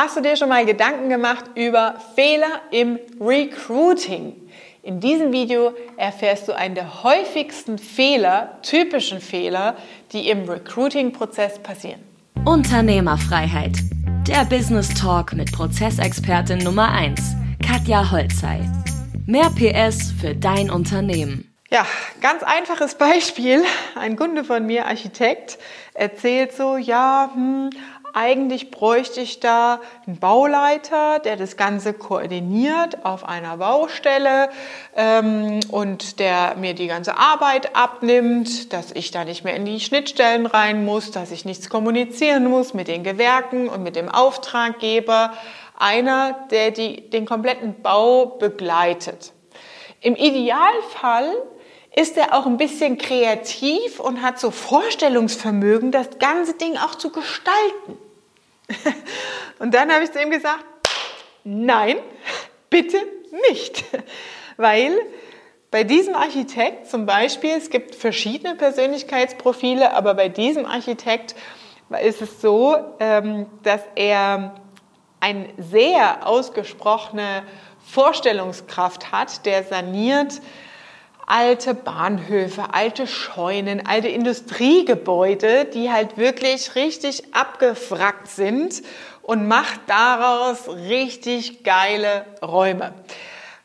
Hast du dir schon mal Gedanken gemacht über Fehler im Recruiting? In diesem Video erfährst du einen der häufigsten Fehler, typischen Fehler, die im Recruiting-Prozess passieren. Unternehmerfreiheit. Der Business Talk mit Prozessexpertin Nummer 1, Katja Holzei. Mehr PS für dein Unternehmen. Ja, ganz einfaches Beispiel. Ein Kunde von mir, Architekt, erzählt so, ja, hm, eigentlich bräuchte ich da einen Bauleiter, der das Ganze koordiniert auf einer Baustelle ähm, und der mir die ganze Arbeit abnimmt, dass ich da nicht mehr in die Schnittstellen rein muss, dass ich nichts kommunizieren muss mit den Gewerken und mit dem Auftraggeber. Einer, der die, den kompletten Bau begleitet. Im Idealfall ist er auch ein bisschen kreativ und hat so Vorstellungsvermögen, das ganze Ding auch zu gestalten. Und dann habe ich zu ihm gesagt, nein, bitte nicht. Weil bei diesem Architekt zum Beispiel, es gibt verschiedene Persönlichkeitsprofile, aber bei diesem Architekt ist es so, ähm, dass er eine sehr ausgesprochene Vorstellungskraft hat, der saniert alte Bahnhöfe, alte Scheunen, alte Industriegebäude, die halt wirklich richtig abgefrackt sind und macht daraus richtig geile Räume.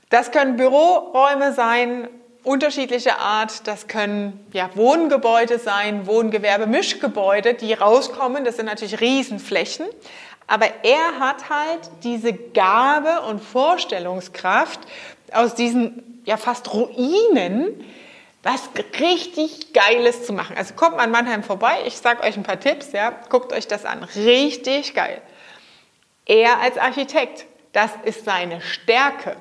Das können Büroräume sein, unterschiedlicher Art. Das können ja, Wohngebäude sein, Wohngewerbe, Mischgebäude, die rauskommen. Das sind natürlich Riesenflächen. Aber er hat halt diese Gabe und Vorstellungskraft, aus diesen ja fast Ruinen was richtig Geiles zu machen. Also kommt mal in Mannheim vorbei, ich sage euch ein paar Tipps, ja, guckt euch das an. Richtig geil. Er als Architekt, das ist seine Stärke.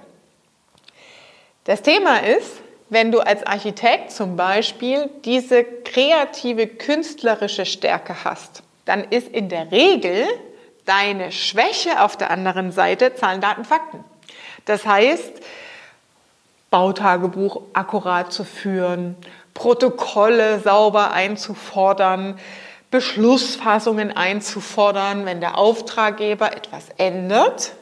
Das Thema ist, wenn du als Architekt zum Beispiel diese kreative, künstlerische Stärke hast, dann ist in der Regel deine Schwäche auf der anderen Seite Zahlen, Daten, Fakten. Das heißt, Bautagebuch akkurat zu führen, Protokolle sauber einzufordern, Beschlussfassungen einzufordern, wenn der Auftraggeber etwas ändert.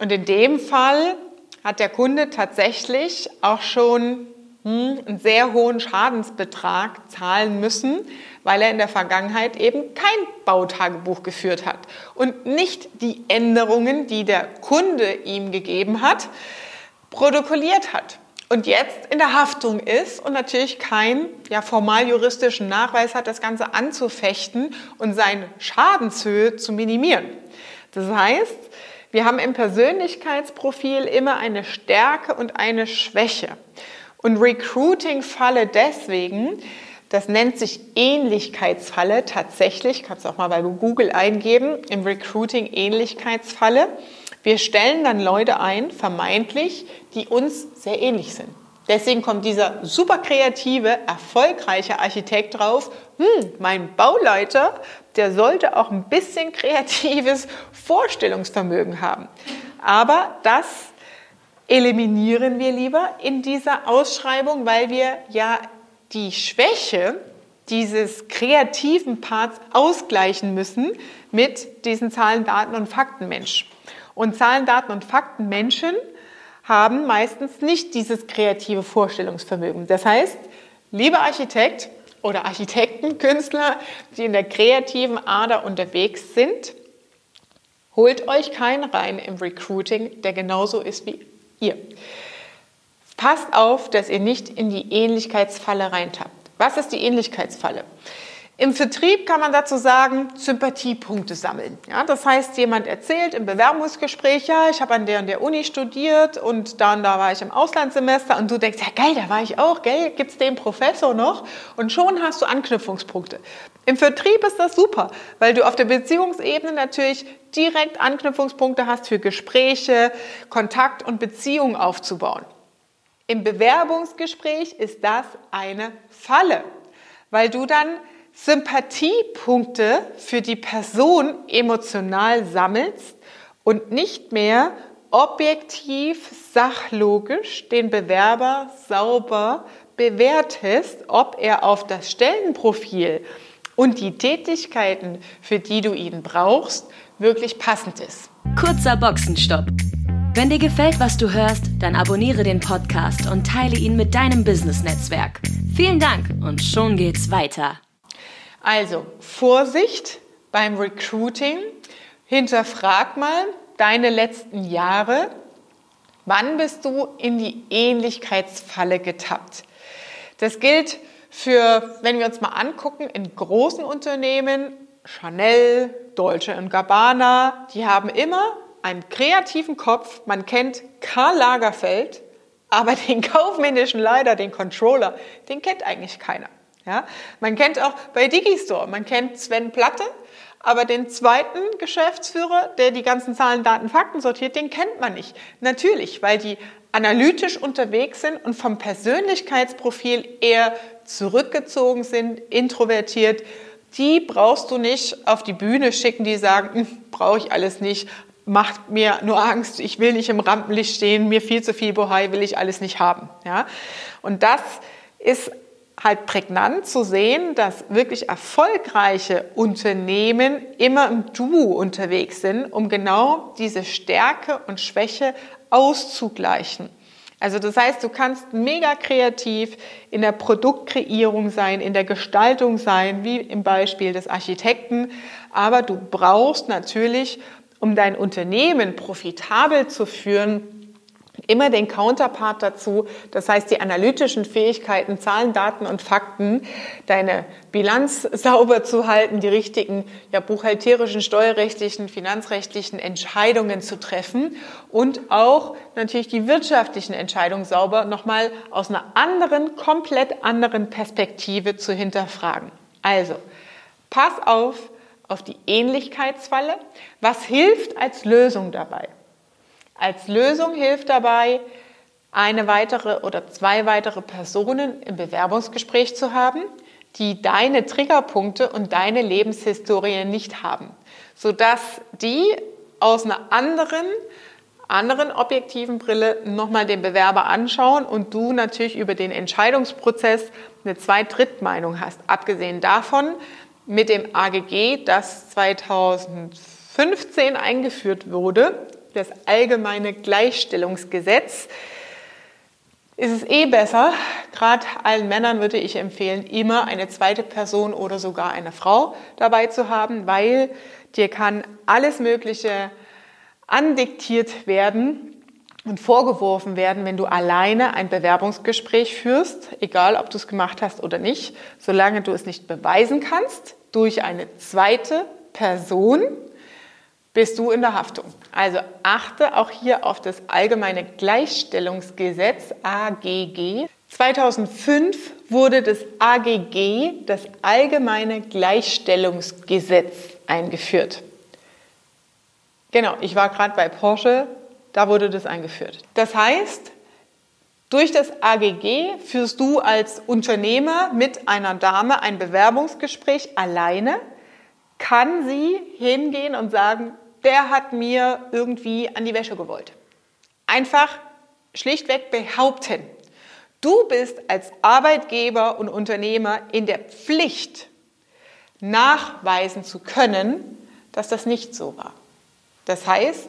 Und in dem Fall hat der Kunde tatsächlich auch schon hm, einen sehr hohen Schadensbetrag zahlen müssen, weil er in der Vergangenheit eben kein Bautagebuch geführt hat und nicht die Änderungen, die der Kunde ihm gegeben hat, protokolliert hat und jetzt in der Haftung ist und natürlich keinen ja, formal juristischen Nachweis hat, das Ganze anzufechten und seine Schadenshöhe zu minimieren. Das heißt, wir haben im Persönlichkeitsprofil immer eine Stärke und eine Schwäche. Und Recruiting-Falle deswegen, das nennt sich Ähnlichkeitsfalle tatsächlich, kannst du auch mal bei Google eingeben, im Recruiting Ähnlichkeitsfalle. Wir stellen dann Leute ein, vermeintlich, die uns sehr ähnlich sind. Deswegen kommt dieser super kreative, erfolgreiche Architekt drauf, hm, mein Bauleiter, der sollte auch ein bisschen kreatives Vorstellungsvermögen haben. Aber das eliminieren wir lieber in dieser Ausschreibung, weil wir ja die Schwäche dieses kreativen Parts ausgleichen müssen mit diesen Zahlen, Daten und Faktenmensch. Und Zahlen, Daten und Fakten Menschen haben meistens nicht dieses kreative Vorstellungsvermögen. Das heißt, lieber Architekt oder Architekten, Künstler, die in der kreativen Ader unterwegs sind, holt euch keinen rein im Recruiting, der genauso ist wie ihr. Passt auf, dass ihr nicht in die Ähnlichkeitsfalle reintappt. Was ist die Ähnlichkeitsfalle? Im Vertrieb kann man dazu sagen, Sympathiepunkte sammeln. Ja, das heißt, jemand erzählt im Bewerbungsgespräch, ja, ich habe an der und der Uni studiert und da und da war ich im Auslandssemester und du denkst, ja geil, da war ich auch, gell, gibt's den Professor noch? Und schon hast du Anknüpfungspunkte. Im Vertrieb ist das super, weil du auf der Beziehungsebene natürlich direkt Anknüpfungspunkte hast für Gespräche, Kontakt und Beziehung aufzubauen. Im Bewerbungsgespräch ist das eine Falle, weil du dann Sympathiepunkte für die Person emotional sammelst und nicht mehr objektiv, sachlogisch den Bewerber sauber bewertest, ob er auf das Stellenprofil und die Tätigkeiten, für die du ihn brauchst, wirklich passend ist. Kurzer Boxenstopp. Wenn dir gefällt, was du hörst, dann abonniere den Podcast und teile ihn mit deinem Business-Netzwerk. Vielen Dank und schon geht's weiter. Also, Vorsicht beim Recruiting. Hinterfrag mal deine letzten Jahre. Wann bist du in die Ähnlichkeitsfalle getappt? Das gilt für, wenn wir uns mal angucken, in großen Unternehmen, Chanel, Dolce Gabbana, die haben immer einen kreativen Kopf. Man kennt Karl Lagerfeld, aber den kaufmännischen Leiter, den Controller, den kennt eigentlich keiner. Ja? Man kennt auch bei Digistore, man kennt Sven Platte, aber den zweiten Geschäftsführer, der die ganzen Zahlen, Daten, Fakten sortiert, den kennt man nicht. Natürlich, weil die analytisch unterwegs sind und vom Persönlichkeitsprofil eher zurückgezogen sind, introvertiert. Die brauchst du nicht auf die Bühne schicken, die sagen, hm, brauche ich alles nicht, macht mir nur Angst, ich will nicht im Rampenlicht stehen, mir viel zu viel Bohai will ich alles nicht haben. Ja? Und das ist halt prägnant zu sehen, dass wirklich erfolgreiche Unternehmen immer im Duo unterwegs sind, um genau diese Stärke und Schwäche auszugleichen. Also das heißt, du kannst mega kreativ in der Produktkreierung sein, in der Gestaltung sein, wie im Beispiel des Architekten, aber du brauchst natürlich, um dein Unternehmen profitabel zu führen, immer den Counterpart dazu, das heißt die analytischen Fähigkeiten, Zahlen, Daten und Fakten, deine Bilanz sauber zu halten, die richtigen ja, buchhalterischen, steuerrechtlichen, finanzrechtlichen Entscheidungen zu treffen und auch natürlich die wirtschaftlichen Entscheidungen sauber nochmal aus einer anderen, komplett anderen Perspektive zu hinterfragen. Also, pass auf auf die Ähnlichkeitsfalle. Was hilft als Lösung dabei? Als Lösung hilft dabei, eine weitere oder zwei weitere Personen im Bewerbungsgespräch zu haben, die deine Triggerpunkte und deine Lebenshistorie nicht haben, sodass die aus einer anderen, anderen objektiven Brille nochmal den Bewerber anschauen und du natürlich über den Entscheidungsprozess eine Zweit-Dritt-Meinung hast. Abgesehen davon, mit dem AGG, das 2015 eingeführt wurde, das allgemeine Gleichstellungsgesetz, ist es eh besser, gerade allen Männern würde ich empfehlen, immer eine zweite Person oder sogar eine Frau dabei zu haben, weil dir kann alles Mögliche andiktiert werden und vorgeworfen werden, wenn du alleine ein Bewerbungsgespräch führst, egal ob du es gemacht hast oder nicht, solange du es nicht beweisen kannst durch eine zweite Person, bist du in der Haftung. Also achte auch hier auf das allgemeine Gleichstellungsgesetz AGG. 2005 wurde das AGG, das allgemeine Gleichstellungsgesetz, eingeführt. Genau, ich war gerade bei Porsche, da wurde das eingeführt. Das heißt, durch das AGG führst du als Unternehmer mit einer Dame ein Bewerbungsgespräch alleine, kann sie hingehen und sagen, der hat mir irgendwie an die Wäsche gewollt. Einfach schlichtweg behaupten. Du bist als Arbeitgeber und Unternehmer in der Pflicht, nachweisen zu können, dass das nicht so war. Das heißt,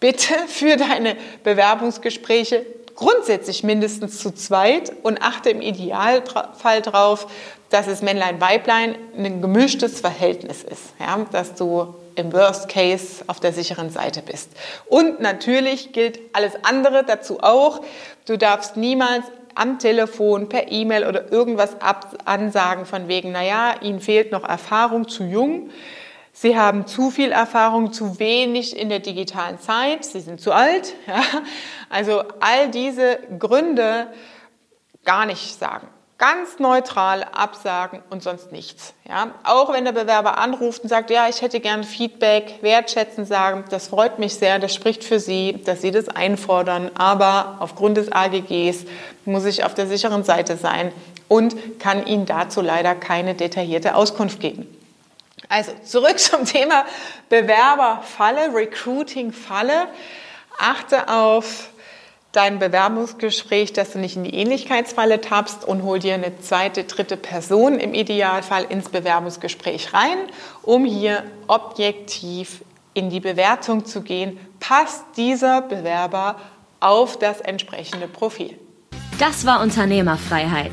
bitte für deine Bewerbungsgespräche grundsätzlich mindestens zu zweit und achte im Idealfall darauf, dass es Männlein-Weiblein ein gemischtes Verhältnis ist, ja, dass du im Worst Case auf der sicheren Seite bist. Und natürlich gilt alles andere dazu auch. Du darfst niemals am Telefon, per E-Mail oder irgendwas ansagen von wegen, naja, Ihnen fehlt noch Erfahrung, zu jung. Sie haben zu viel Erfahrung, zu wenig in der digitalen Zeit, Sie sind zu alt. Ja? Also all diese Gründe gar nicht sagen ganz neutral absagen und sonst nichts. Ja? Auch wenn der Bewerber anruft und sagt, ja, ich hätte gern Feedback, wertschätzen sagen, das freut mich sehr, das spricht für Sie, dass Sie das einfordern, aber aufgrund des AGGs muss ich auf der sicheren Seite sein und kann Ihnen dazu leider keine detaillierte Auskunft geben. Also zurück zum Thema Bewerberfalle, Recruiting-Falle. Achte auf dein Bewerbungsgespräch, dass du nicht in die Ähnlichkeitsfalle tappst und hol dir eine zweite, dritte Person im Idealfall ins Bewerbungsgespräch rein, um hier objektiv in die Bewertung zu gehen, passt dieser Bewerber auf das entsprechende Profil. Das war Unternehmerfreiheit.